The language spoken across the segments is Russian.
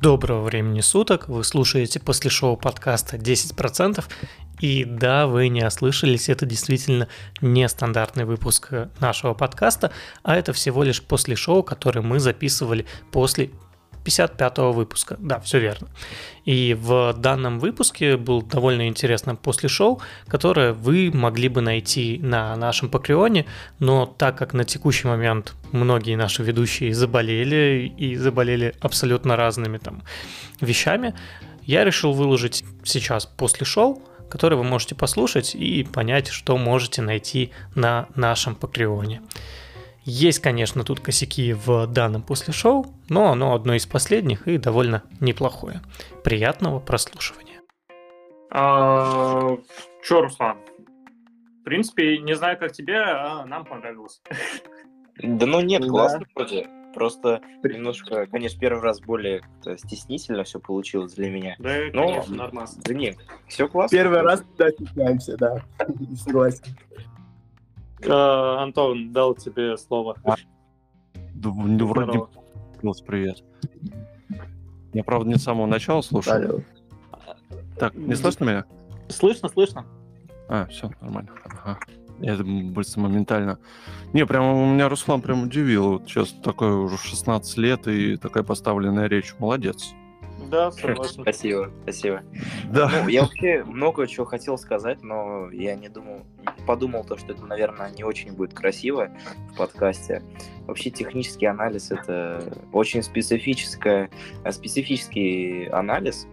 Доброго времени суток, вы слушаете после шоу подкаста 10%, и да, вы не ослышались, это действительно нестандартный выпуск нашего подкаста, а это всего лишь после шоу, который мы записывали после 55 выпуска. Да, все верно. И в данном выпуске был довольно интересно после шоу, которое вы могли бы найти на нашем Патреоне, но так как на текущий момент многие наши ведущие заболели и заболели абсолютно разными там вещами, я решил выложить сейчас после шоу, который вы можете послушать и понять, что можете найти на нашем Патреоне. Есть, конечно, тут косяки в данном после шоу, но оно одно из последних и довольно неплохое. Приятного прослушивания. А, Че, Руслан? В принципе, не знаю, как тебе, а нам понравилось. Да ну нет, классно да. вроде. Просто немножко, конечно, первый раз более стеснительно все получилось для меня. Да, Но, конечно, нормально. Да нет, все классно. Первый раз, да, стесняемся, да. Согласен. Uh, Антон, дал тебе слово. А, да, ну, вроде привет. Я, правда, не с самого начала слушал. Алло. Так, не слышно меня? Слышно, слышно. А, все, нормально. Ага. Это быстро, моментально. Не, прям у меня Руслан прям удивил. Вот сейчас такой уже 16 лет и такая поставленная речь. Молодец. Да, согласен. Спасибо, спасибо. Да. Ну, я вообще много чего хотел сказать, но я не думал, подумал то, что это, наверное, не очень будет красиво в подкасте. Вообще технический анализ это очень специфическая, специфический анализ,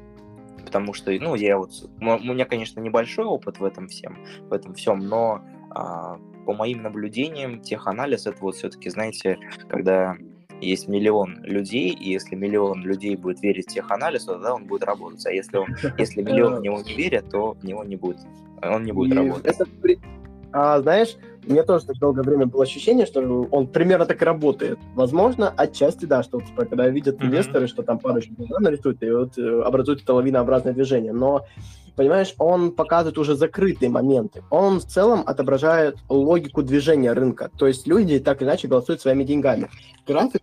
потому что, ну, я вот, у меня, конечно, небольшой опыт в этом всем, в этом всем, но а, по моим наблюдениям, теханализ это вот все-таки, знаете, когда есть миллион людей, и если миллион людей будет верить в теханализ, то тогда он будет работать. А если, он, если миллион в него не верят, то в него не будет, он не будет и работать. Это, а, знаешь, у меня тоже так долгое время было ощущение, что он примерно так и работает. Возможно, отчасти да, что типа, когда видят mm-hmm. инвесторы, что там парочку нарисуют, и вот э, образуют это лавинообразное движение. Но понимаешь, он показывает уже закрытые моменты. Он в целом отображает логику движения рынка. То есть люди так или иначе голосуют своими деньгами. График,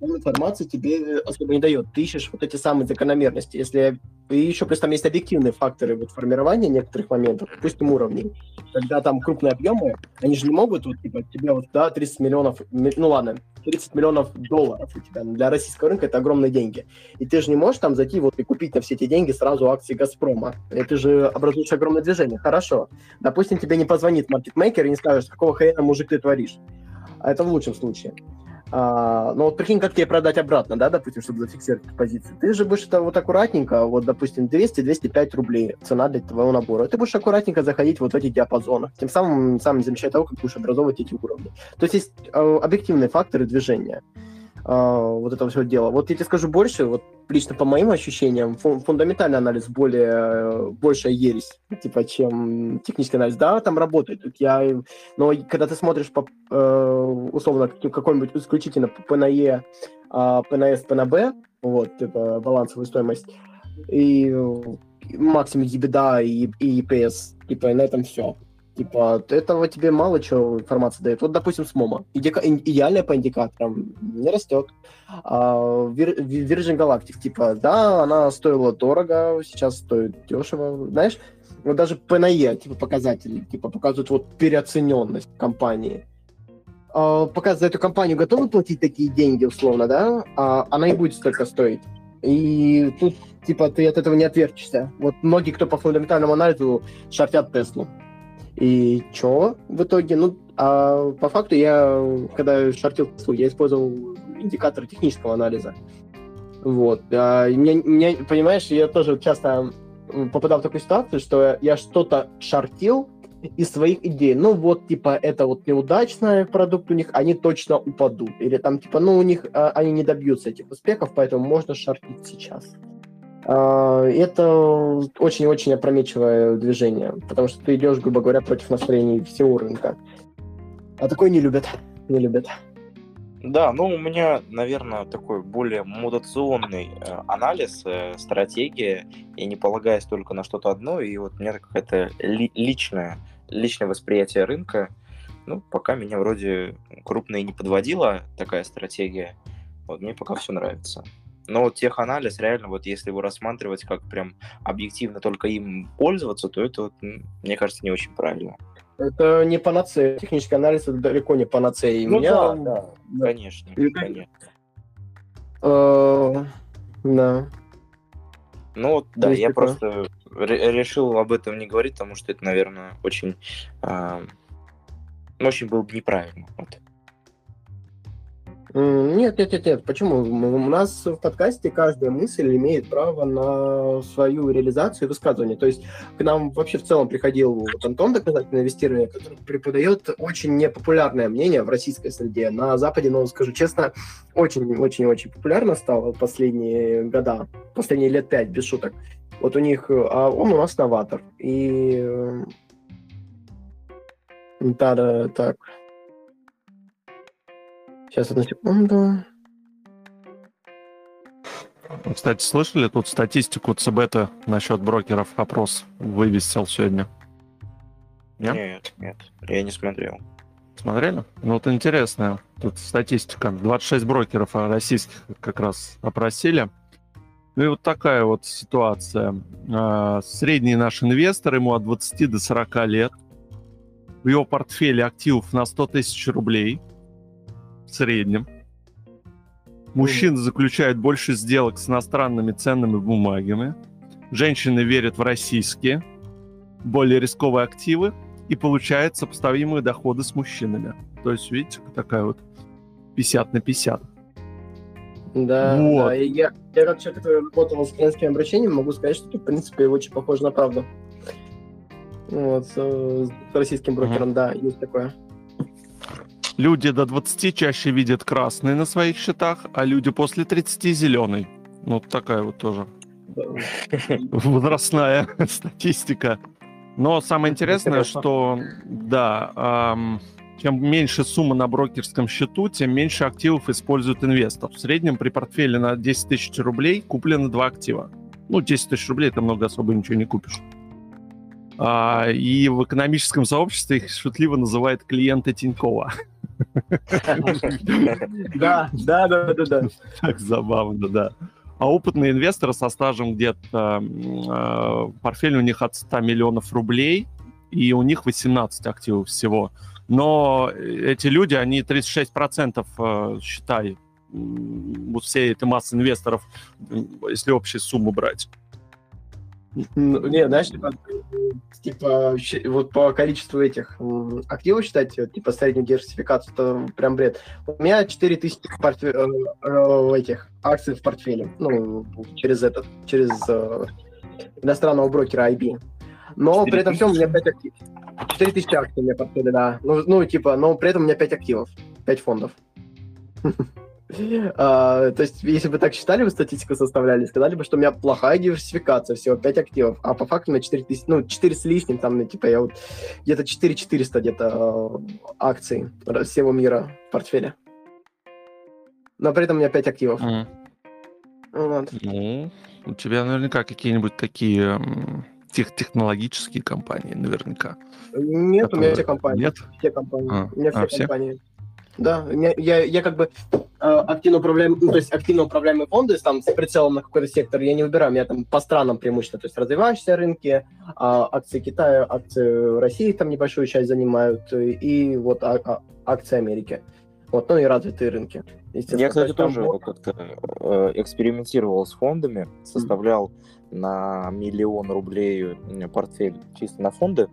информации тебе особо не дает. Ты ищешь вот эти самые закономерности. Если и еще плюс там есть объективные факторы вот, формирования некоторых моментов, допустим, уровней. Когда там крупные объемы, они же не могут, вот, типа, тебе вот, да, 30 миллионов, ну ладно, 30 миллионов долларов у тебя. Для российского рынка это огромные деньги. И ты же не можешь там зайти вот и купить на все эти деньги сразу акции «Газпрома». Ты же образуешь огромное движение. Хорошо. Допустим, тебе не позвонит маркетмейкер и не скажет, какого хрена, мужик, ты творишь. А это в лучшем случае. А, ну вот прикинь, как тебе продать обратно, да, допустим, чтобы зафиксировать позицию. Ты же будешь это вот аккуратненько, вот, допустим, 200-205 рублей цена для твоего набора. Ты будешь аккуратненько заходить вот в эти диапазоны. Тем самым, самым замечая того, как будешь образовывать эти уровни. То есть есть э, объективные факторы движения. Uh, вот этого всего дела. Вот я тебе скажу больше, вот лично по моим ощущениям, фун- фундаментальный анализ более, большая ересь, типа, чем технический анализ. Да, там работает. Я, но когда ты смотришь по, uh, условно какой-нибудь исключительно ПНЕ, ПНС, ПНБ, вот, типа, балансовую стоимость, и максимум EBITDA и, и EPS, типа, на этом все. Типа, этого тебе мало чего информации дает. Вот, допустим, с МОМа. Индика... Идеальная по индикаторам не растет. А, Virgin Galactic, типа, да, она стоила дорого, сейчас стоит дешево. Знаешь, вот даже ПНЕ, типа, показатели, типа, показывают вот переоцененность компании. А, пока за эту компанию готовы платить такие деньги, условно, да, а она и будет столько стоить. И тут, типа, ты от этого не отвертишься. Вот многие, кто по фундаментальному анализу, шартят Теслу. И чё в итоге? Ну, а по факту я, когда шортил я использовал индикатор технического анализа. Вот. А, меня, меня, понимаешь, я тоже часто попадал в такую ситуацию, что я что-то шортил из своих идей. Ну, вот, типа, это вот неудачный продукт у них, они точно упадут. Или там, типа, ну, у них, а, они не добьются этих успехов, поэтому можно шортить сейчас. А, это очень-очень опрометчивое движение, потому что ты идешь, грубо говоря, против настроений всего рынка. А такое не любят. Не любят. Да, ну у меня, наверное, такой более мутационный э, анализ, э, стратегия. Я не полагаюсь только на что-то одно, и вот у меня какая-то ли, личное, личное восприятие рынка. Ну, пока меня вроде крупно и не подводила такая стратегия. Вот мне пока все нравится. Но вот теханализ, реально, вот если его рассматривать как прям объективно только им пользоваться, то это, вот, мне кажется, не очень правильно. Это не панацея. Технический анализ это далеко не панацея. И ну меня, да, да, да, конечно, И- конечно. э, да. Ну вот, да, есть я такое. просто ре- решил об этом не говорить, потому что это, наверное, очень, а, ну, очень было бы неправильно. Вот. Нет, нет, нет, нет. Почему? У нас в подкасте каждая мысль имеет право на свою реализацию и высказывание. То есть к нам вообще в целом приходил вот Антон доказательное инвестирование, который преподает очень непопулярное мнение в российской среде. На Западе, ну, скажу честно, очень-очень-очень популярно стало последние года, последние лет пять, без шуток. Вот у них, а он у нас новатор. И э, да, да, так. Сейчас, одну секунду. Кстати, слышали тут статистику ЦБ-то насчет брокеров? Опрос вывесил сегодня. Нет? Нет, нет, я не смотрел. Смотрели? Ну вот интересная тут статистика. 26 брокеров российских как раз опросили. Ну и вот такая вот ситуация. А, Средний наш инвестор, ему от 20 до 40 лет. В его портфеле активов на 100 тысяч рублей в среднем. Мужчины заключают больше сделок с иностранными ценными бумагами. Женщины верят в российские, более рисковые активы и получают сопоставимые доходы с мужчинами. То есть, видите, такая вот 50 на 50. Да, Вот. да. И я, я как человек, который работал с клиентским обращением, могу сказать, что это, в принципе, очень похоже на правду. Вот, э, с российским брокером, да, есть такое. Люди до 20 чаще видят красный на своих счетах, а люди после 30 зеленый. Ну, такая вот тоже возрастная статистика. Но самое интересное, Интересно. что да, ам, чем меньше сумма на брокерском счету, тем меньше активов использует инвестор. В среднем при портфеле на 10 тысяч рублей куплено два актива. Ну, 10 тысяч рублей это много особо ничего не купишь. А, и в экономическом сообществе их шутливо называют клиенты Тинькова. Да, да, да, да, да. Так забавно, да. А опытные инвесторы со стажем где-то э, портфель у них от 100 миллионов рублей, и у них 18 активов всего. Но эти люди, они 36% э, считай, вот всей этой массы инвесторов, если общую сумму брать. Ну, Не, знаешь, типа, типа, вот по количеству этих активов считать, э, типа, среднюю диверсификацию, это прям бред. У меня 4000 портфе- э, э, этих акций в портфеле, ну, через этот, через иностранного брокера IB. Но при этом всем у меня 5 активов. 4000 акций у меня в портфеле, да. Ну, ну, типа, но при этом у меня 5 активов, 5 фондов. А, То есть, если бы так считали, вы статистику составляли, сказали бы, что у меня плохая диверсификация, всего 5 активов, а по факту у меня 4 тысячи, ну, 4 с лишним, там, ну, типа, я вот где-то 4 400 где-то э, акций всего мира в портфеле. Но при этом у меня 5 активов. Вот. Ну, у тебя наверняка какие-нибудь такие тех- технологические компании, наверняка. Нет, у меня все компании. Нет? Все компании. А, у меня все а, все? Да, меня- я, я как бы э, активно управляем, ну, то есть активно управляемые фонды там с прицелом на какой-то сектор я не выбираю, я там по странам преимущественно, то есть развивающиеся рынки, а, акции Китая, акции России там небольшую часть занимают, э, и вот а- а- акции Америки. Вот, ну и развитые рынки. Я, кстати, тоже вот- как-то э, экспериментировал с фондами, составлял на миллион рублей портфель чисто на фонды.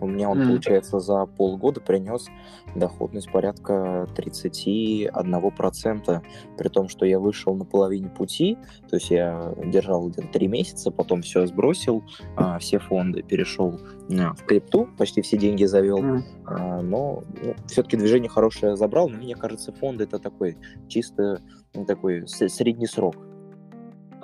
У меня он, Мгм. получается, за полгода принес доходность порядка 31%, при том, что я вышел на половине пути, то есть я держал где-то 3 месяца, потом все сбросил, а, все фонды, перешел а, в крипту, почти все деньги завел, Мгм. а, но все-таки движение хорошее забрал, но мне кажется, фонды это такой чисто ну, такой средний срок.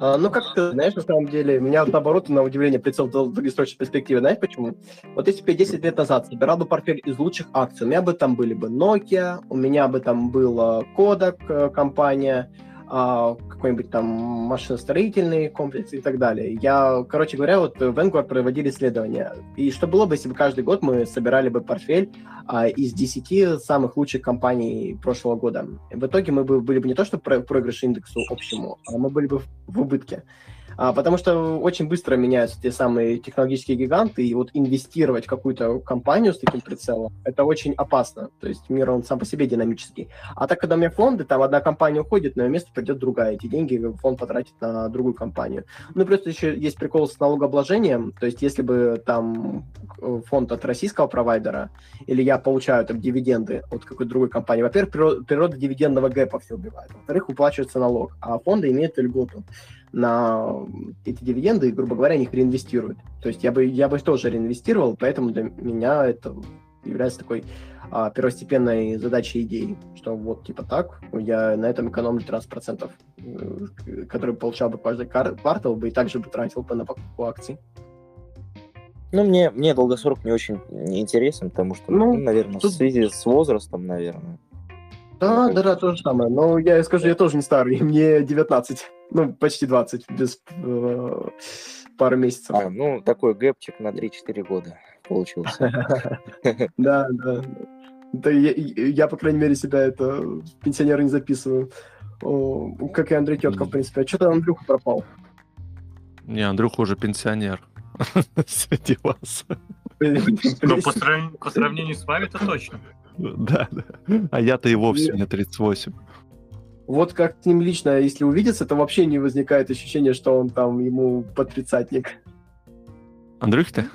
А, ну, как ты знаешь, на самом деле, меня наоборот, на удивление, прицел в долгосрочной перспективе. Знаешь почему? Вот если бы я 10 лет назад собирал бы портфель из лучших акций, у меня бы там были бы Nokia, у меня бы там была Kodak э, компания, какой-нибудь там машиностроительный комплекс и так далее. Я, короче говоря, вот в Vanguard проводили исследования. И что было бы, если бы каждый год мы собирали бы портфель а, из 10 самых лучших компаний прошлого года. В итоге мы бы были бы не то, что проигрыш индексу общему, а мы были бы в убытке. А, потому что очень быстро меняются те самые технологические гиганты, и вот инвестировать в какую-то компанию с таким прицелом, это очень опасно. То есть мир, он сам по себе динамический. А так, когда у меня фонды, там одна компания уходит, на ее место придет другая. Эти деньги фонд потратит на другую компанию. Ну, просто еще есть прикол с налогообложением. То есть, если бы там фонд от российского провайдера, или я получаю там дивиденды от какой-то другой компании, во-первых, природа дивидендного гэпа все убивает. Во-вторых, уплачивается налог, а фонды имеют льготу на эти дивиденды и, грубо говоря, их реинвестируют. То есть я бы, я бы тоже реинвестировал, поэтому для меня это является такой а, первостепенной задачей идеей, что вот типа так, я на этом экономлю 13%, э, который получал бы каждый квартал, бы и также бы тратил бы на покупку акций. Ну, мне, мне долгосрок не очень интересен, потому что, ну, ну наверное, тут... в связи с возрастом, наверное. Да, да, да, то же самое. Но я скажу, я тоже не старый, мне 19. Ну, почти 20, без э, пары месяцев. А, ну, такой гэпчик на 3-4 года получился. Да, да. Да я, по крайней мере, себя это пенсионера не записываю. Как и Андрей Тетков, в принципе. А что-то Андрюха пропал. Не, Андрюха уже пенсионер. Среди вас. Ну, по сравнению с вами, то точно. Да, да. А я-то и вовсе не 38. Вот как с ним лично, если увидеться, то вообще не возникает ощущения, что он там ему под тридцатник. Андрюхи-то?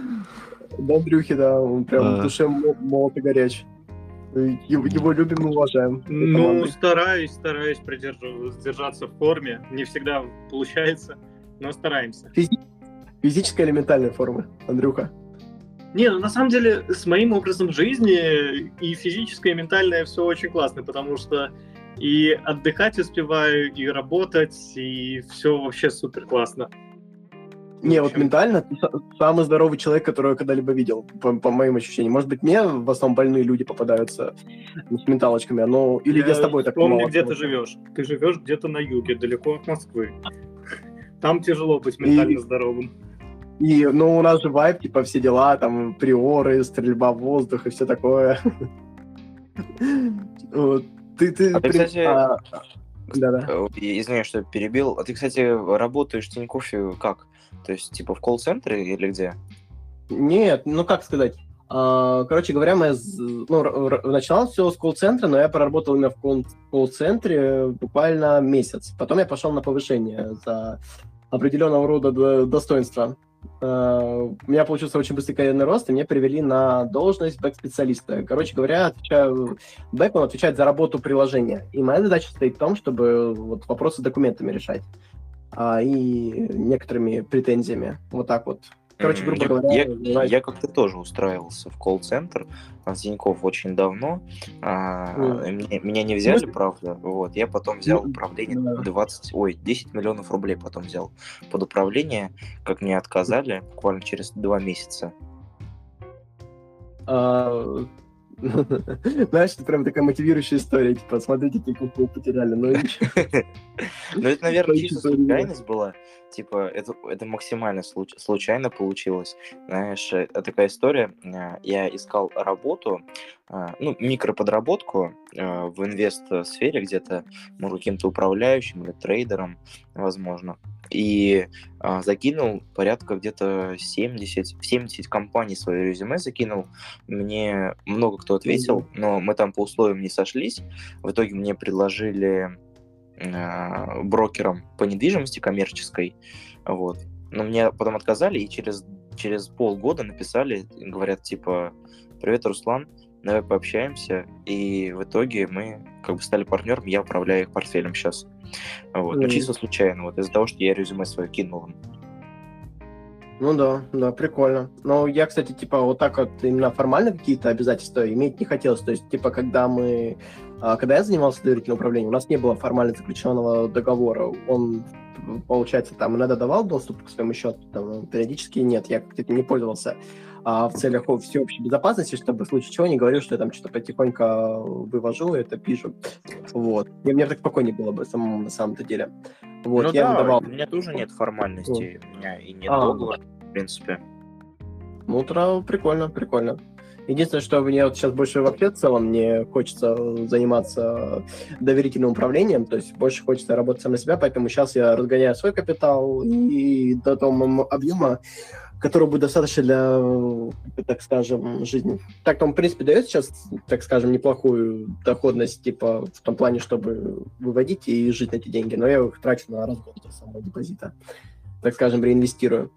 Да, Андрюхи, да, он прям а... в душе молод и горяч. Его, его любим и уважаем. Ну, стараюсь, стараюсь придерживаться, держаться в форме. Не всегда получается, но стараемся. Физи- физическая или ментальная форма, Андрюха? Не, ну на самом деле с моим образом жизни и физическое, и ментальное все очень классно, потому что и отдыхать успеваю, и работать, и все вообще супер классно. Не, вот ментально ты самый здоровый человек, которого я когда-либо видел, по, по моим ощущениям. Может быть, мне в основном больные люди попадаются с менталочками, но или я, я с тобой так Помни, где ты живешь. Ты живешь где-то на юге, далеко от Москвы. Там тяжело быть ментально и... здоровым. И, ну, у нас же вайп, типа, все дела, там, приоры, стрельба в воздух и все такое. Ты, ты, а ты, кстати, а... Да-да. Э, извини, что перебил. А ты, кстати, работаешь в Тинькоффе как? То есть, типа, в колл-центре или где? Нет, ну как сказать. А, короче говоря, мы ну, начинал все с колл-центра, но я проработал именно в колл-центре буквально месяц. Потом я пошел на повышение за определенного рода достоинства. Э, у меня получился очень быстрый карьерный рост, и меня перевели на должность back-специалиста. Короче говоря, отвечаю, back, он отвечает за работу приложения. И моя задача стоит в том, чтобы вот вопросы с документами решать. Э, и некоторыми претензиями. Вот так вот. Короче, грубо я, говоря... Я, я как-то тоже устраивался в колл-центр в Тинькофф очень давно. А, mm. меня, меня не взяли, Может... правда. Вот. Я потом взял mm. управление 20... Ой, 10 миллионов рублей потом взял под управление. Как мне отказали буквально через два месяца. А, знаешь, это прям такая мотивирующая история. Типа, смотрите, какие вы потеряли. Ну, ну, это, наверное, чисто случайность была. Типа, это, это максимально случайно получилось. Знаешь, это такая история. Э, я искал работу, э, ну, микроподработку э, в инвест-сфере где-то, может, каким-то управляющим или трейдером, возможно и а, закинул порядка где-то 70, 70 компаний свое резюме закинул. Мне много кто ответил, но мы там по условиям не сошлись. В итоге мне предложили а, брокером по недвижимости коммерческой, вот. Но мне потом отказали, и через, через полгода написали, говорят, типа, привет, Руслан, давай пообщаемся. И в итоге мы как бы стали партнером, я управляю их портфелем сейчас. Вот. Mm. Ну, чисто случайно, вот из-за того, что я резюме свое кинул Ну да, да, прикольно. Но я, кстати, типа, вот так вот именно формально какие-то обязательства иметь не хотелось. То есть, типа, когда мы... А, когда я занимался доверительным управлением, у нас не было формально заключенного договора. Он, получается, там иногда давал доступ к своему счету, там, периодически нет, я как-то не пользовался а в целях всеобщей безопасности, чтобы в случае чего не говорил, что я там что-то потихоньку вывожу, это пишу. Вот. И мне так спокойнее было бы самому на самом-то деле. Вот, ну я да, выдавал. у меня тоже нет формальностей, у меня и нет А. договора, в принципе. Ну, прикольно, прикольно. Единственное, что мне вот сейчас больше вообще в целом не хочется заниматься доверительным управлением, то есть больше хочется работать сам на себя, поэтому сейчас я разгоняю свой капитал и до того объема, который будет достаточно для, так скажем, жизни. Так он, в принципе, дает сейчас, так скажем, неплохую доходность, типа, в том плане, чтобы выводить и жить на эти деньги, но я их трачу на разгон самого депозита, так скажем, реинвестирую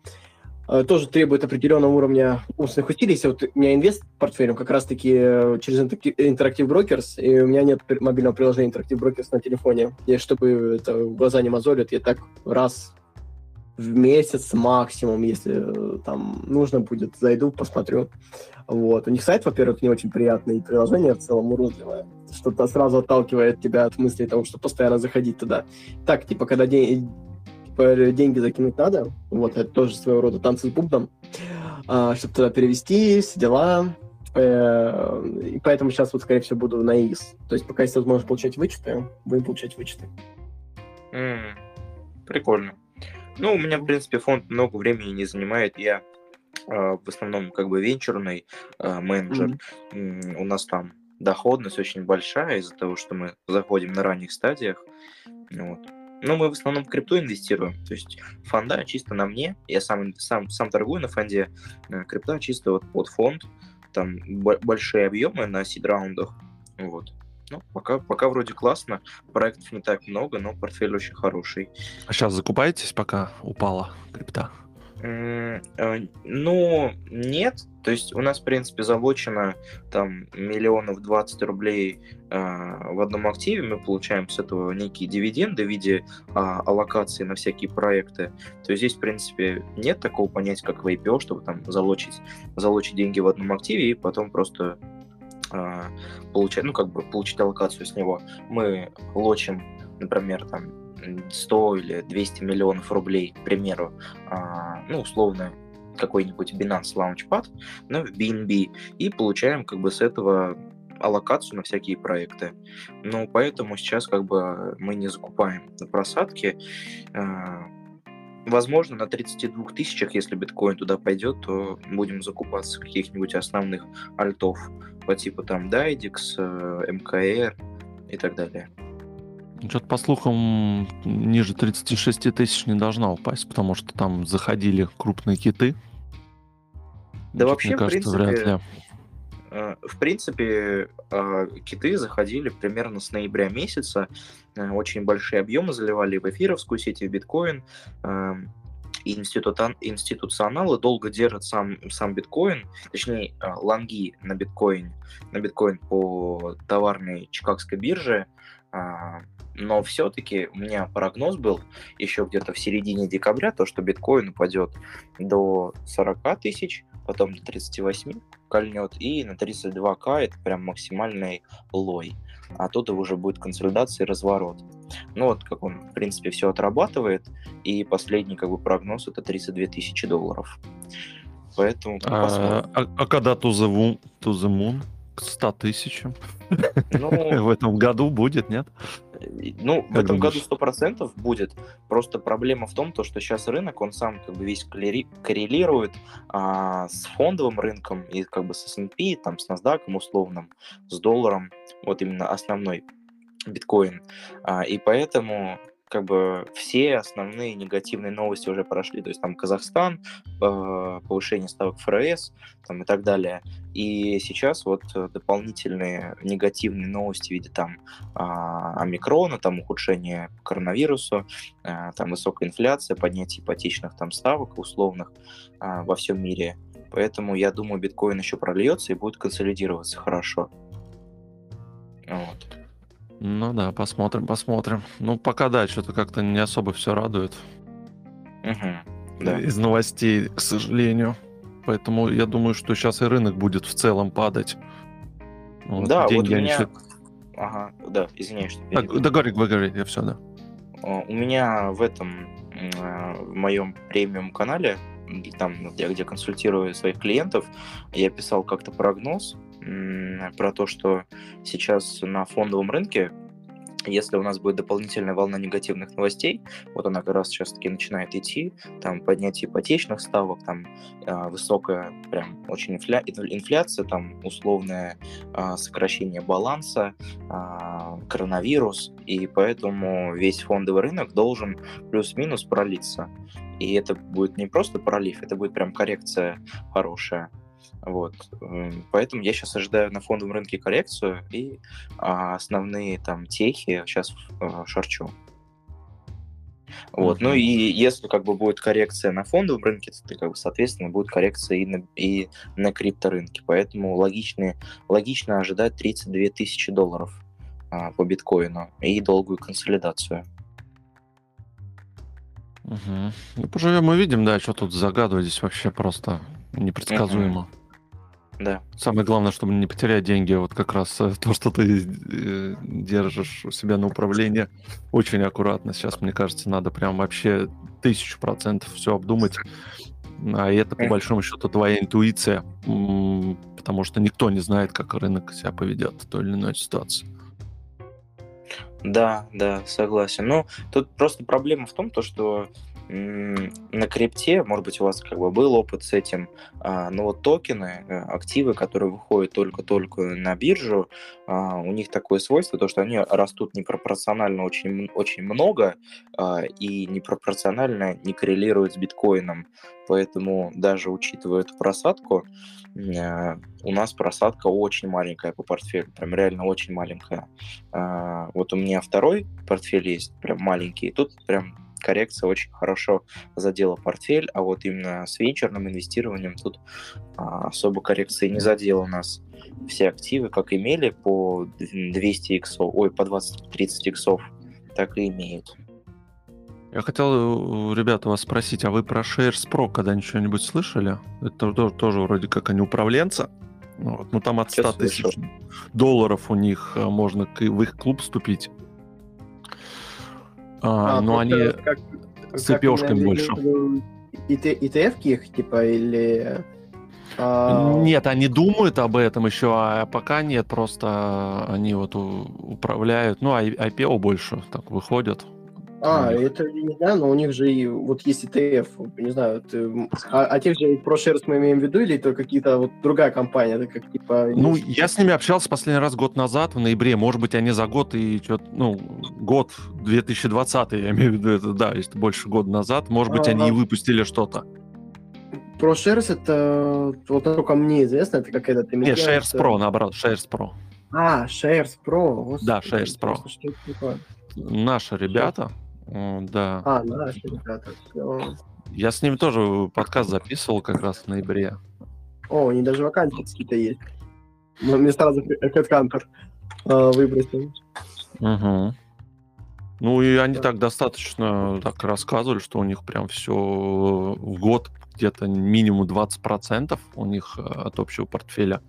тоже требует определенного уровня умственных усилий. Если вот у меня инвест портфелем как раз-таки э, через Interactive Brokers, и у меня нет мобильного приложения Interactive Brokers на телефоне. И чтобы это глаза не мозолят, я так раз в месяц максимум, если э, там нужно будет, зайду, посмотрю. Вот. У них сайт, во-первых, не очень приятный, и приложение в целом уродливое. Что-то сразу отталкивает тебя от мысли того, что постоянно заходить туда. Так, типа, когда день, деньги закинуть надо, вот, это тоже своего рода танцы с бубном, а, чтобы туда перевести, все дела. Э, И поэтому сейчас вот, скорее всего, буду на ИИС. То есть пока есть возможность получать вычеты, будем получать вычеты. М, Прикольно. Ну, у меня, в принципе, фонд много времени не занимает. Я э, в основном как бы венчурный э, менеджер. М, У нас там доходность очень большая из-за того, что мы заходим на ранних стадиях. Вот. Но мы в основном в крипту инвестируем. То есть фонда чисто на мне. Я сам, сам, сам торгую на фонде. Э, Крипта чисто вот под фонд. Там бо- большие объемы на сид-раундах. Вот. Ну, пока, пока вроде классно. Проектов не так много, но портфель очень хороший. А сейчас закупаетесь, пока упала крипта? Э, Ну, нет. То есть у нас, в принципе, залочено там миллионов 20 рублей э, в одном активе. Мы получаем с этого некие дивиденды в виде а, аллокации на всякие проекты. То есть здесь, в принципе, нет такого понятия, как в IPO, чтобы там залочить, залочить деньги в одном активе и потом просто а, получать, ну, как бы получить аллокацию с него. Мы лочим, например, там 100 или 200 миллионов рублей, к примеру, а, ну, условно, какой-нибудь Binance Launchpad, ну, в BNB, и получаем как бы с этого аллокацию на всякие проекты. Ну, поэтому сейчас как бы мы не закупаем на просадке. А, Возможно, на 32 тысячах, если биткоин туда пойдет, то будем закупаться каких-нибудь основных альтов по типу там Dydix, э, МКР и так далее. Что-то по слухам ниже 36 тысяч не должна упасть, потому что там заходили крупные киты. Да вообще, мне в кажется, принципе, вряд ли. Э, В принципе, э, киты заходили примерно с ноября месяца. Э, Очень большие объемы заливали в эфировскую сеть, и в биткоин. И института- институционалы долго держат сам, сам биткоин, точнее, лонги на биткоин, на биткоин по товарной чикагской бирже. А, Но все-таки у меня прогноз был еще где-то в середине декабря, то, что биткоин упадет до 40 тысяч, потом до 38 кольнет, и на 32к это прям максимальный лой. А оттуда уже будет консолидация и разворот. Ну вот, как он, в принципе, все отрабатывает, и последний как бы прогноз это 32 тысячи долларов. Поэтому ну, А, посмотрим. а- а когда to the, moon, to the moon к 100 тысячам Ну, в этом году будет, нет? Ну, в этом думаешь? году сто процентов будет. Просто проблема в том, то, что сейчас рынок, он сам как бы весь коррели- коррелирует а, с фондовым рынком и как бы с S&P, там, с NASDAQ условным, с долларом, вот именно основной биткоин. А, и поэтому как бы все основные негативные новости уже прошли. То есть там Казахстан, э, повышение ставок ФРС там, и так далее. И сейчас вот э, дополнительные негативные новости в виде там а, омикрона, там ухудшение по коронавирусу, а, там высокая инфляция, поднятие ипотечных там ставок условных а, во всем мире. Поэтому я думаю, биткоин еще прольется и будет консолидироваться хорошо. Вот. Ну да, посмотрим, посмотрим. Ну, пока да, что-то как-то не особо все радует. Мгм. Да. Из новостей, к сожалению. Поэтому я думаю, что сейчас и рынок будет в целом падать. Вот, да, вот у они меня... всё- Ага, да, извиняюсь, что перебил. да, говори, говори, я все, да. А, У меня в этом, а, в моем премиум канале, м, там, где, где консультирую своих клиентов, я писал как-то прогноз про то, что сейчас на фондовом рынке если у нас будет дополнительная волна негативных новостей, вот она как раз сейчас таки начинает идти, там поднятие ипотечных ставок, там э, высокая прям очень инфля... инфляция, там условное э, сокращение баланса, э, коронавирус, и поэтому весь фондовый рынок должен плюс-минус пролиться. И это будет не просто пролив, это будет прям коррекция хорошая. Вот. Поэтому я сейчас ожидаю на фондовом рынке коррекцию и а, основные там техи сейчас а, шарчу. Вот. Mm-hmm. Ну и если как бы будет коррекция на фондовом рынке, то как бы, соответственно, будет коррекция и на, и на крипторынке. Поэтому логично, логично ожидать 32 тысячи долларов а, по биткоину и долгую консолидацию. Угу. Ну, поживем и видим, да, что тут загадывать здесь вообще просто непредсказуемо. Угу. Да. Самое главное, чтобы не потерять деньги, вот как раз э, то, что ты э, держишь у себя на управление, очень аккуратно. Сейчас, мне кажется, надо прям вообще тысячу процентов все обдумать. А это, по большому счету, твоя интуиция, потому что никто не знает, как рынок себя поведет в той или иной ситуации. Да, да, согласен. Но тут просто проблема в том, то, что на крипте, может быть, у вас как бы был опыт с этим, а, но вот токены, э, активы, которые выходят только-только на биржу, а, у них такое свойство, то, что они растут непропорционально очень, очень много а, и непропорционально не коррелируют с биткоином. Поэтому даже учитывая эту просадку, у нас просадка очень маленькая по портфелю, прям реально очень маленькая. Вот у меня второй портфель есть, прям маленький, и тут прям коррекция очень хорошо задела портфель, а вот именно с венчурным инвестированием тут а, особо коррекции не задела у нас. Все активы как имели по 200 иксов, ой, по 20-30 иксов, так и имеют. Я хотел, ребята, вас спросить, а вы про Shares Pro когда ничего-нибудь слышали? Это тоже, тоже вроде как они управленцы. Вот. Ну, там от 100 тысяч долларов у них э, можно в их клуб вступить. А, а, но они как, с cpo больше. ETF их, типа, или... А... Нет, они думают об этом еще, а пока нет, просто они вот управляют, ну, IPO больше так выходят. А, это не знаю, но у них же и вот есть ETF, не знаю, ты, а, а тех же ProShares мы имеем в виду, или это какие-то вот другая компания, это как типа... Ну, я с ними общался последний раз год назад, в ноябре, может быть, они за год и что-то, ну, год 2020, я имею в виду, это, да, если больше года назад, может быть, а, они и выпустили что-то. ProShares это, вот только мне известно, это какая-то... Нет, Shares Pro, наоборот, Shares Pro. А, Shares Pro. Господи, да, Shares Pro. Наши ребята, да. А, ребята. Все. Я с ним тоже подкаст записывал как раз в ноябре. О, у них даже вакансии какие-то есть. Мы мне сразу HeadHunter э, выбросил. Угу. Ну и они так достаточно так рассказывали, что у них прям все в год где-то минимум 20% у них э, от общего портфеля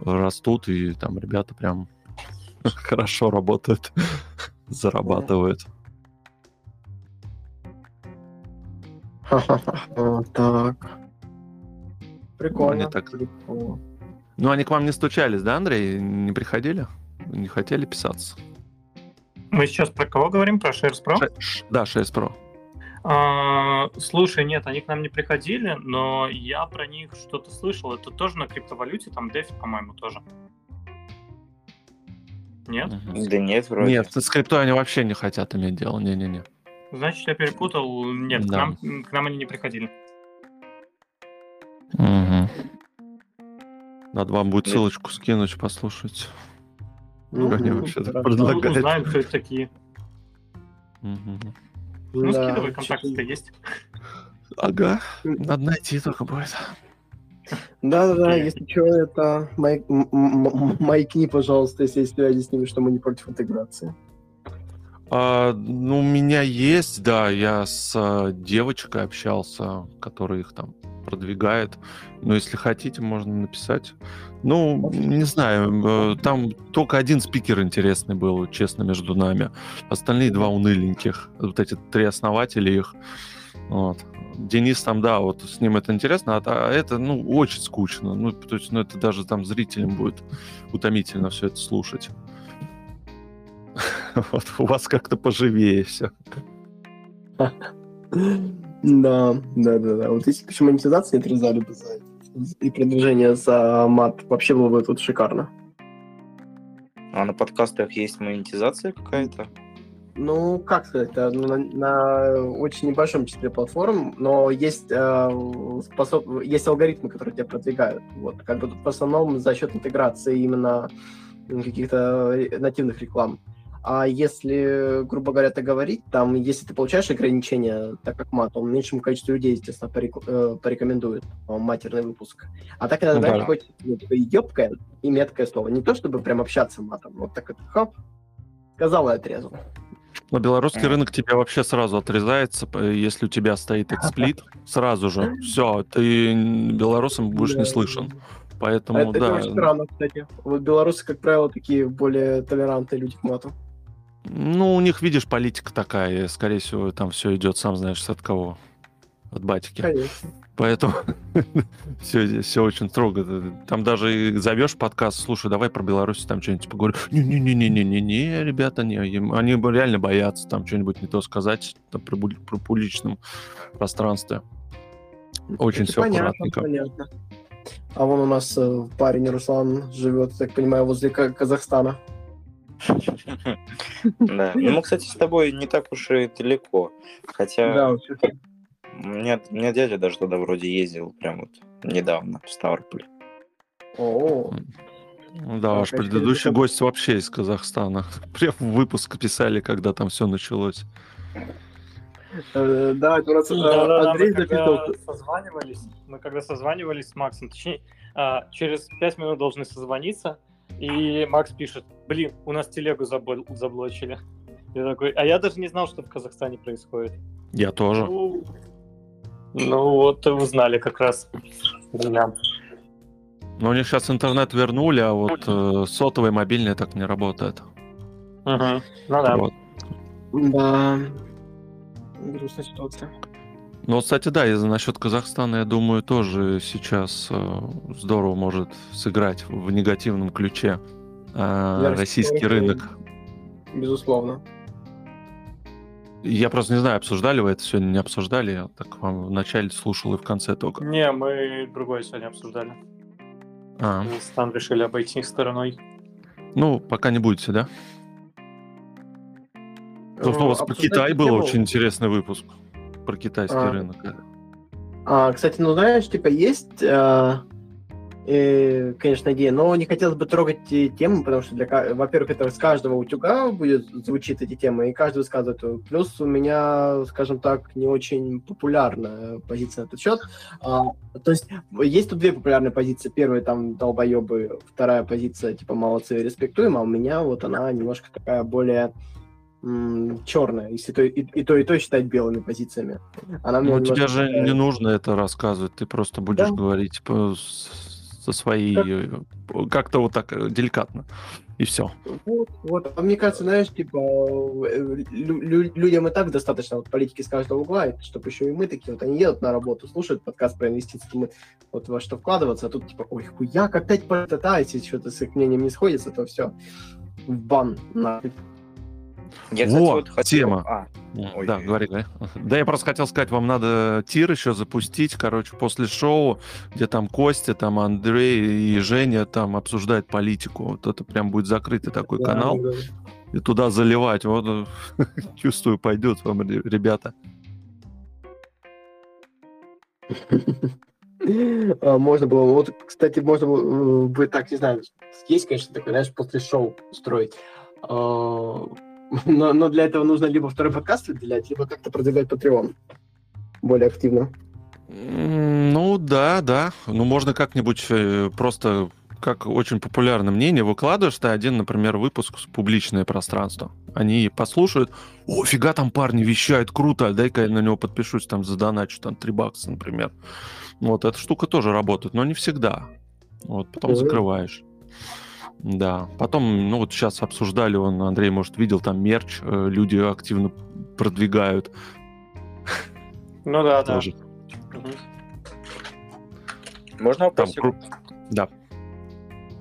растут, и там ребята прям хорошо работают, зарабатывают. Так. Прикольно. Ну, они так... Ну, они к вам не стучались, да, Андрей? Не приходили? Не хотели писаться? Мы сейчас про кого говорим? Про Shares Pro? Ш... Да, Shares Pro. А, слушай, нет, они к нам не приходили, но я про них что-то слышал. Это тоже на криптовалюте, там DeFi, по-моему, тоже. Нет? Да нет, вроде. Нет, с криптой они вообще не хотят иметь дело. Не-не-не. Значит, я перепутал. Нет, да. к, нам, к нам они не приходили. Угу. Надо вам будет ссылочку скинуть, послушать. Ну, как они вообще предлагают. Ну, узнаем, кто это такие. Угу. Ну, да, скидывай, контакты-то есть. Ага, надо найти только будет. Да-да-да, если что, это майкни, пожалуйста, если есть связи с ними, что мы не против интеграции. А, ну, у меня есть, да, я с а, девочкой общался, которая их там продвигает. Но если хотите, можно написать. Ну, не знаю, э, там только один спикер интересный был, честно, между нами. Остальные два уныленьких. Вот эти три основателя их. Вот. Денис там, да, вот с ним это интересно, а, а это, ну, очень скучно. Ну, то есть, ну, это даже там зрителям будет утомительно все это слушать. Вот у вас как-то поживее все. Да, да, да, да. Вот если еще монетизации отрезали бы за и продвижение за мат, вообще было бы тут шикарно. А на подкастах есть монетизация какая-то? Ну, как сказать, это на, на очень небольшом числе платформ, но есть, э, способ, есть алгоритмы, которые тебя продвигают. Вот, как бы тут в основном за счет интеграции именно каких-то нативных реклам. А если, грубо говоря, так говорить, там, если ты получаешь ограничения, так как мат, он меньшему количеству людей, естественно, порек... э, порекомендует матерный выпуск. А так иногда ну, да. хочется ёбкое и меткое слово. Не то, чтобы прям общаться матом, вот так вот, хоп, сказал и отрезал. Но белорусский рынок тебя вообще сразу отрезается, если у тебя стоит эксплит, сразу же. Все, ты белорусом будешь не слышен. Поэтому, а это, да. Это очень странно, кстати. Вот белорусы, как правило, такие более толерантные люди к мату. Ну, у них, видишь, политика такая, скорее всего, там все идет, сам знаешь, от кого? От батики. Конечно. Поэтому все, все очень строго. Там даже зовешь подкаст, слушай, давай про Беларусь там что-нибудь поговорим. Не-не-не-не-не-не, ребята, не, они реально боятся там что-нибудь не то сказать там, про, про публичном пространстве. Очень Это все понятно, аккуратненько. Понятно. А вон у нас э, парень Руслан живет, так понимаю, возле Казахстана. Да. Ну, мы, кстати, с тобой не так уж и далеко. Хотя... Да, у меня, у меня дядя даже туда вроде ездил прям вот недавно, в Ставрополь. О, ну да, ваш предыдущий гость вообще из Казахстана. Прям выпуск писали, когда там все началось. Э, да, это раз Андрей записал. созванивались, мы когда созванивались с Максом, точнее, а, через пять минут должны созвониться, и Макс пишет, блин, у нас телегу заблочили. Я такой, а я даже не знал, что в Казахстане происходит. Я тоже. Ну, ну вот, узнали как раз. Да. Но у них сейчас интернет вернули, а вот э, сотовый мобильный так не работает. Угу. Ну да. Вот. Да. Грустная ситуация. Ну, кстати, да, и насчет Казахстана, я думаю, тоже сейчас э, здорово может сыграть в негативном ключе э, российский рынок. Безусловно. Я просто не знаю, обсуждали вы это сегодня, не обсуждали? Я так вам вначале слушал и в конце только. Не, мы другое сегодня обсуждали. А. Там решили обойти стороной. Ну, пока не будете, да? Собственно, у вас по Китай был очень интересный выпуск про китайский а. рынок. А, кстати, ну знаешь, типа есть а, э, конечно, идея, но не хотелось бы трогать темы, потому что, для, во-первых, это с каждого утюга будет звучит эти темы, и каждый высказывает. Плюс у меня, скажем так, не очень популярная позиция на этот счет. А, то есть есть тут две популярные позиции. Первая там долбоебы, вторая позиция типа молодцы, респектуем, а у меня вот она немножко такая более черная, если то, и, и то, и то считать белыми позициями. Она ну, тебе же не нужно это рассказывать, ты просто будешь да? говорить своей... Как... Э, как-то вот так э, деликатно. И все. Вот, вот. А мне кажется, знаешь, типа, э, лю- людям и так достаточно вот, политики с каждого угла, чтобы еще и мы такие, вот они едут на работу, слушают подкаст про инвестиции, мы вот во что вкладываться, а тут типа, ой, хуя, опять про это, да, если что-то с их мнением не сходится, то все, в бан, нафиг. Я, кстати, Во, вот хотел... тема. А, ой, да, ой. говори, говори. Да, я просто хотел сказать, вам надо тир еще запустить, короче, после шоу, где там Костя, там Андрей и Женя там обсуждают политику. Вот это прям будет закрытый такой да, канал. Да. И туда заливать. Вот, чувствую, пойдет вам, ребята. А, можно было, вот, кстати, можно было э, бы так, не знаю, есть, конечно, такой, знаешь, после шоу строить а, но, но для этого нужно либо второй подкаст выделять, либо как-то продвигать Patreon более активно. Ну да, да. Ну можно как-нибудь э, просто как очень популярное мнение выкладываешь ты один, например, выпуск в публичное пространство. Они послушают, о, фига там парни вещают, круто, дай-ка я на него подпишусь, там задоначу, там 3 бакса, например. Вот, эта штука тоже работает, но не всегда. Вот, потом закрываешь. Да. Потом, ну вот сейчас обсуждали, он, Андрей, может, видел, там мерч, э, люди активно продвигают. Ну да, да. Можно вопрос? Там, да.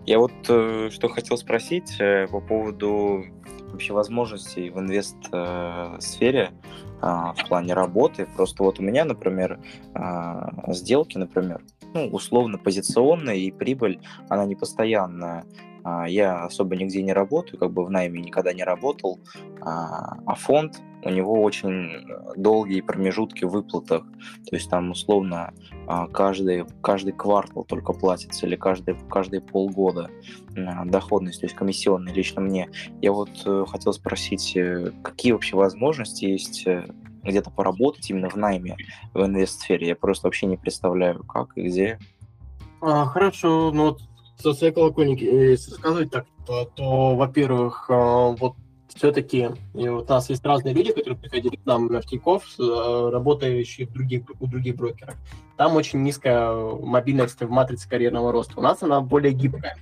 Я вот э, что хотел спросить э, по поводу вообще возможностей в инвест-сфере а, в плане работы. Просто вот у меня, например, а, сделки, например, ну, условно позиционная и прибыль, она не постоянная. А, я особо нигде не работаю, как бы в найме никогда не работал, а фонд у него очень долгие промежутки в выплатах. То есть там условно а, каждый, каждый квартал только платится или каждый, каждые полгода доходность, то есть комиссионный лично мне. Я вот э, хотел спросить, э, какие вообще возможности есть э, где-то поработать именно в найме в инвест-сфере? Я просто вообще не представляю, как и где. А, хорошо, ну вот со своей колокольники, если сказать так, то, то во-первых, вот все-таки у нас есть разные люди, которые приходили к нам на Тинькофф, э, работающие в других, у других брокеров. Там очень низкая мобильность в матрице карьерного роста. У нас она более гибкая.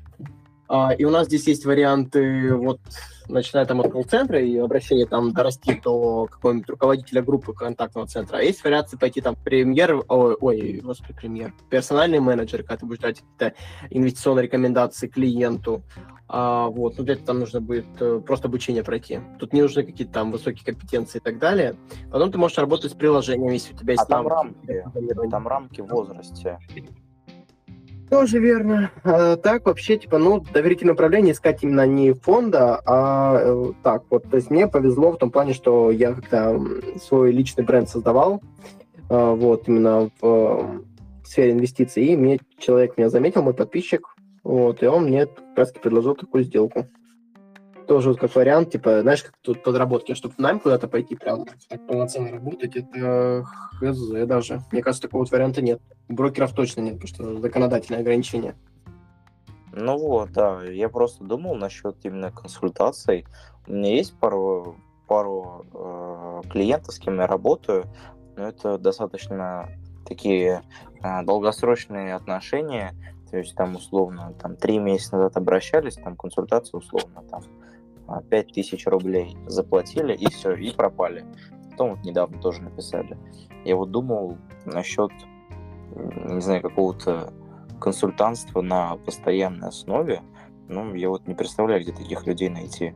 А, и у нас здесь есть варианты, вот, начиная там от колл-центра и обращения там дорасти до какого-нибудь руководителя группы контактного центра. А есть вариации пойти там премьер, ой, ой господи, премьер, персональный менеджер, когда ты будешь дать какие-то инвестиционные рекомендации клиенту. А, вот, ну для этого там нужно будет э, просто обучение пройти. Тут не нужны какие-то там высокие компетенции и так далее. Потом ты можешь работать с приложением, если у тебя есть а там рамки, там рамки в возрасте. Тоже верно. А, так, вообще, типа, ну, доверительное управление искать именно не фонда, а э, так, вот, то есть мне повезло в том плане, что я как-то свой личный бренд создавал, а, вот, именно в, в сфере инвестиций, и мне человек меня заметил, мой подписчик, вот, и он мне как раз предложил такую сделку. Тоже вот как вариант, типа, знаешь, как тут подработки, чтобы нам куда-то пойти прям так полноценно работать, это хз даже. Мне кажется, такого вот варианта нет. Брокеров точно нет, потому что законодательное ограничение. Ну вот, да, я просто думал насчет именно консультаций. У меня есть пару, пару э, клиентов, с кем я работаю, но это достаточно такие э, долгосрочные отношения, то есть там условно там три месяца назад обращались, там консультация условно там 5 тысяч рублей заплатили и все, и пропали. Потом вот недавно тоже написали. Я вот думал насчет, не знаю, какого-то консультантства на постоянной основе. Ну, я вот не представляю, где таких людей найти.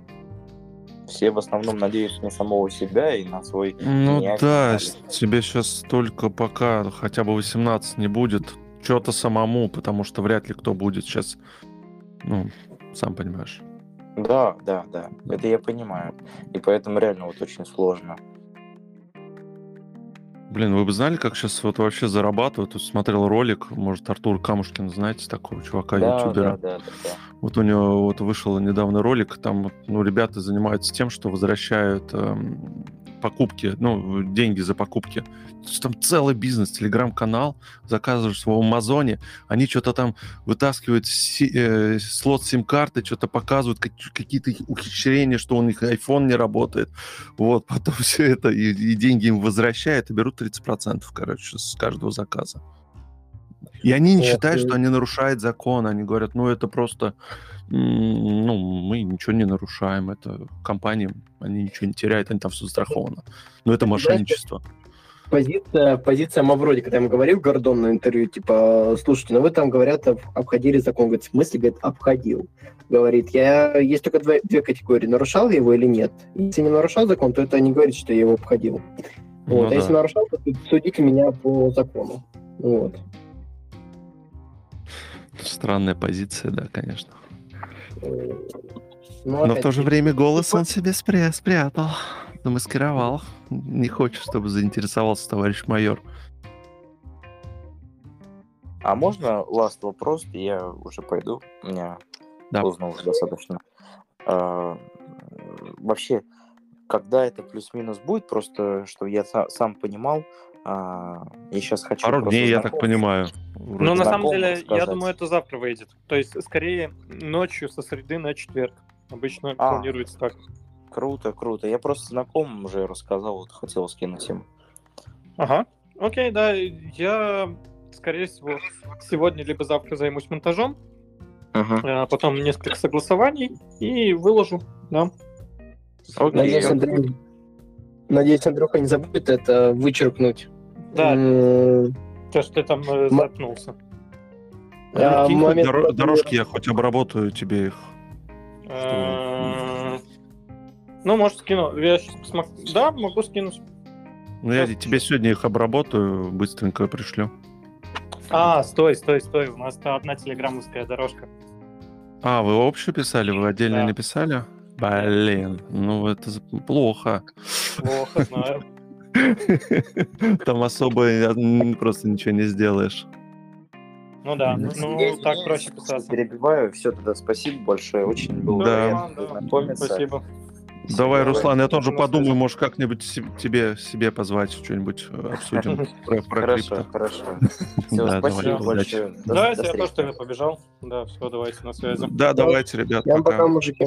Все в основном надеются на самого себя и на свой... Ну да, тебе сейчас только пока хотя бы 18 не будет, что-то самому, потому что вряд ли кто будет сейчас, ну, сам понимаешь. Да, да, да, это я понимаю. И поэтому реально вот очень сложно. Блин, вы бы знали, как сейчас вот вообще зарабатывают? Тут смотрел ролик, может, Артур Камушкин, знаете, такого чувака, да, ютубера. Да, да, да, да. Вот у него вот вышел недавно ролик, там, ну, ребята занимаются тем, что возвращают эм, покупки, ну, деньги за покупки. Там целый бизнес, телеграм-канал, заказываешь в Амазоне, они что-то там вытаскивают си, э, слот сим-карты, что-то показывают, как, какие-то ухищрения, что у них iPhone не работает. Вот, потом все это, и, и деньги им возвращают, и берут 30%, короче, с каждого заказа. И они не считают, что они нарушают закон. Они говорят, ну, это просто... Ну, мы ничего не нарушаем. Это компания, они ничего не теряют, они там все застраховано. Но это мошенничество. Позиция, позиция Мавроди, когда я ему говорил, Гордон на интервью, типа, слушайте, ну вы там, говорят, обходили закон. Говорит, в смысле, говорит, обходил. Говорит, я, есть только две, две категории, нарушал его или нет. Если не нарушал закон, то это не говорит, что я его обходил. Ну, вот. А да. если нарушал, то судите меня по закону. Вот. Странная позиция, да, конечно. Ну, Но в то же время голос он себе спря спрятал, замаскировал. Не хочет, чтобы заинтересовался товарищ майор. А можно ласт вопрос? Я уже пойду. У меня да. поздно уже достаточно. А, вообще, когда это плюс-минус будет, просто, чтобы я сам понимал, а, я сейчас хочу... Пару дней, я так понимаю. Ну, на самом деле, сказать. я думаю, это завтра выйдет. То есть, скорее, ночью со среды на четверг. Обычно а, планируется так. Круто, круто. Я просто знакомым уже рассказал, вот хотел скинуть им. Ага. Окей, да. Я, скорее всего, сегодня либо завтра займусь монтажом, uh-huh. а потом несколько согласований и выложу, да. Окей. Надеюсь, Андрей, надеюсь, Андрюха не забудет это вычеркнуть. Да. То, что ты там э, запнулся. Дор- дорожки я хоть обработаю тебе их. Ну, может, скину. Я сейчас посмотрю. Да, могу скинуть. Ну, я Сейчас. тебе сегодня их обработаю, быстренько пришлю. А, стой, стой, стой. У нас то одна телеграммовская дорожка. А, вы общую писали, вы отдельно Да. написали? Блин, ну это плохо. Плохо знаю. Там особо м, просто ничего не сделаешь. Ну да, Я ну извиняюсь, так проще что писаться. Перебиваю. Все, тогда спасибо большое. Очень было Да. приятно. Спасибо. Давай, Руслан, я тоже подумаю, может, как-нибудь тебе себе позвать, что-нибудь э, обсудим про, про Хорошо, крипто. хорошо. Все, Да, спасибо давай, большое. До- Да, до я тоже тогда побежал. Да, все, давайте на связи. Да, давайте, ребят, пока, пока. мужики.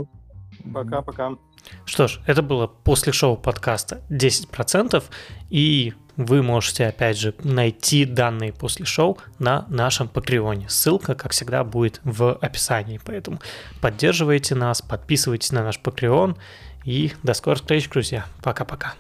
Пока-пока. Что ж, это было после шоу подкаста 10%, и вы можете, опять же, найти данные после шоу на нашем Патреоне. Ссылка, как всегда, будет в описании, поэтому поддерживайте нас, подписывайтесь на наш Patreon, и до скорых встреч, друзья. Пока-пока.